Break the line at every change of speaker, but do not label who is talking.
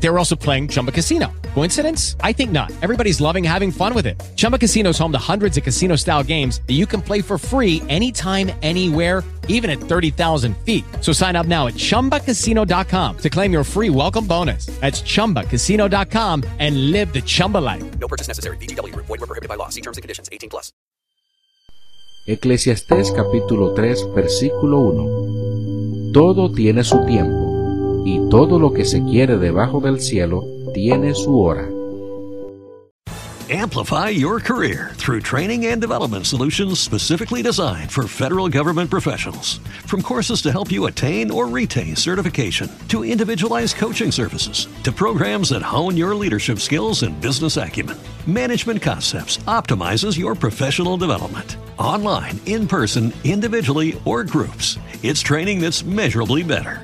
They were also playing Chumba Casino. Coincidence? I think not. Everybody's loving having fun with it. Chumba Casino is home to hundreds of casino style games that you can play for free anytime, anywhere, even at 30,000 feet. So sign up now at chumbacasino.com to claim your free welcome bonus. That's chumbacasino.com and live the Chumba life.
No purchase necessary. VGW Group. Void were prohibited by law. See terms and conditions. 18 plus.
Eclesiastés capítulo 3 versículo 1 Todo tiene su tiempo, y todo lo que se quiere debajo del cielo tiene su hora.
Amplify your career through training and development solutions specifically designed for federal government professionals. From courses to help you attain or retain certification, to individualized coaching services, to programs that hone your leadership skills and business acumen, Management Concepts optimizes your professional development. Online, in person, individually, or groups, it's training that's measurably better.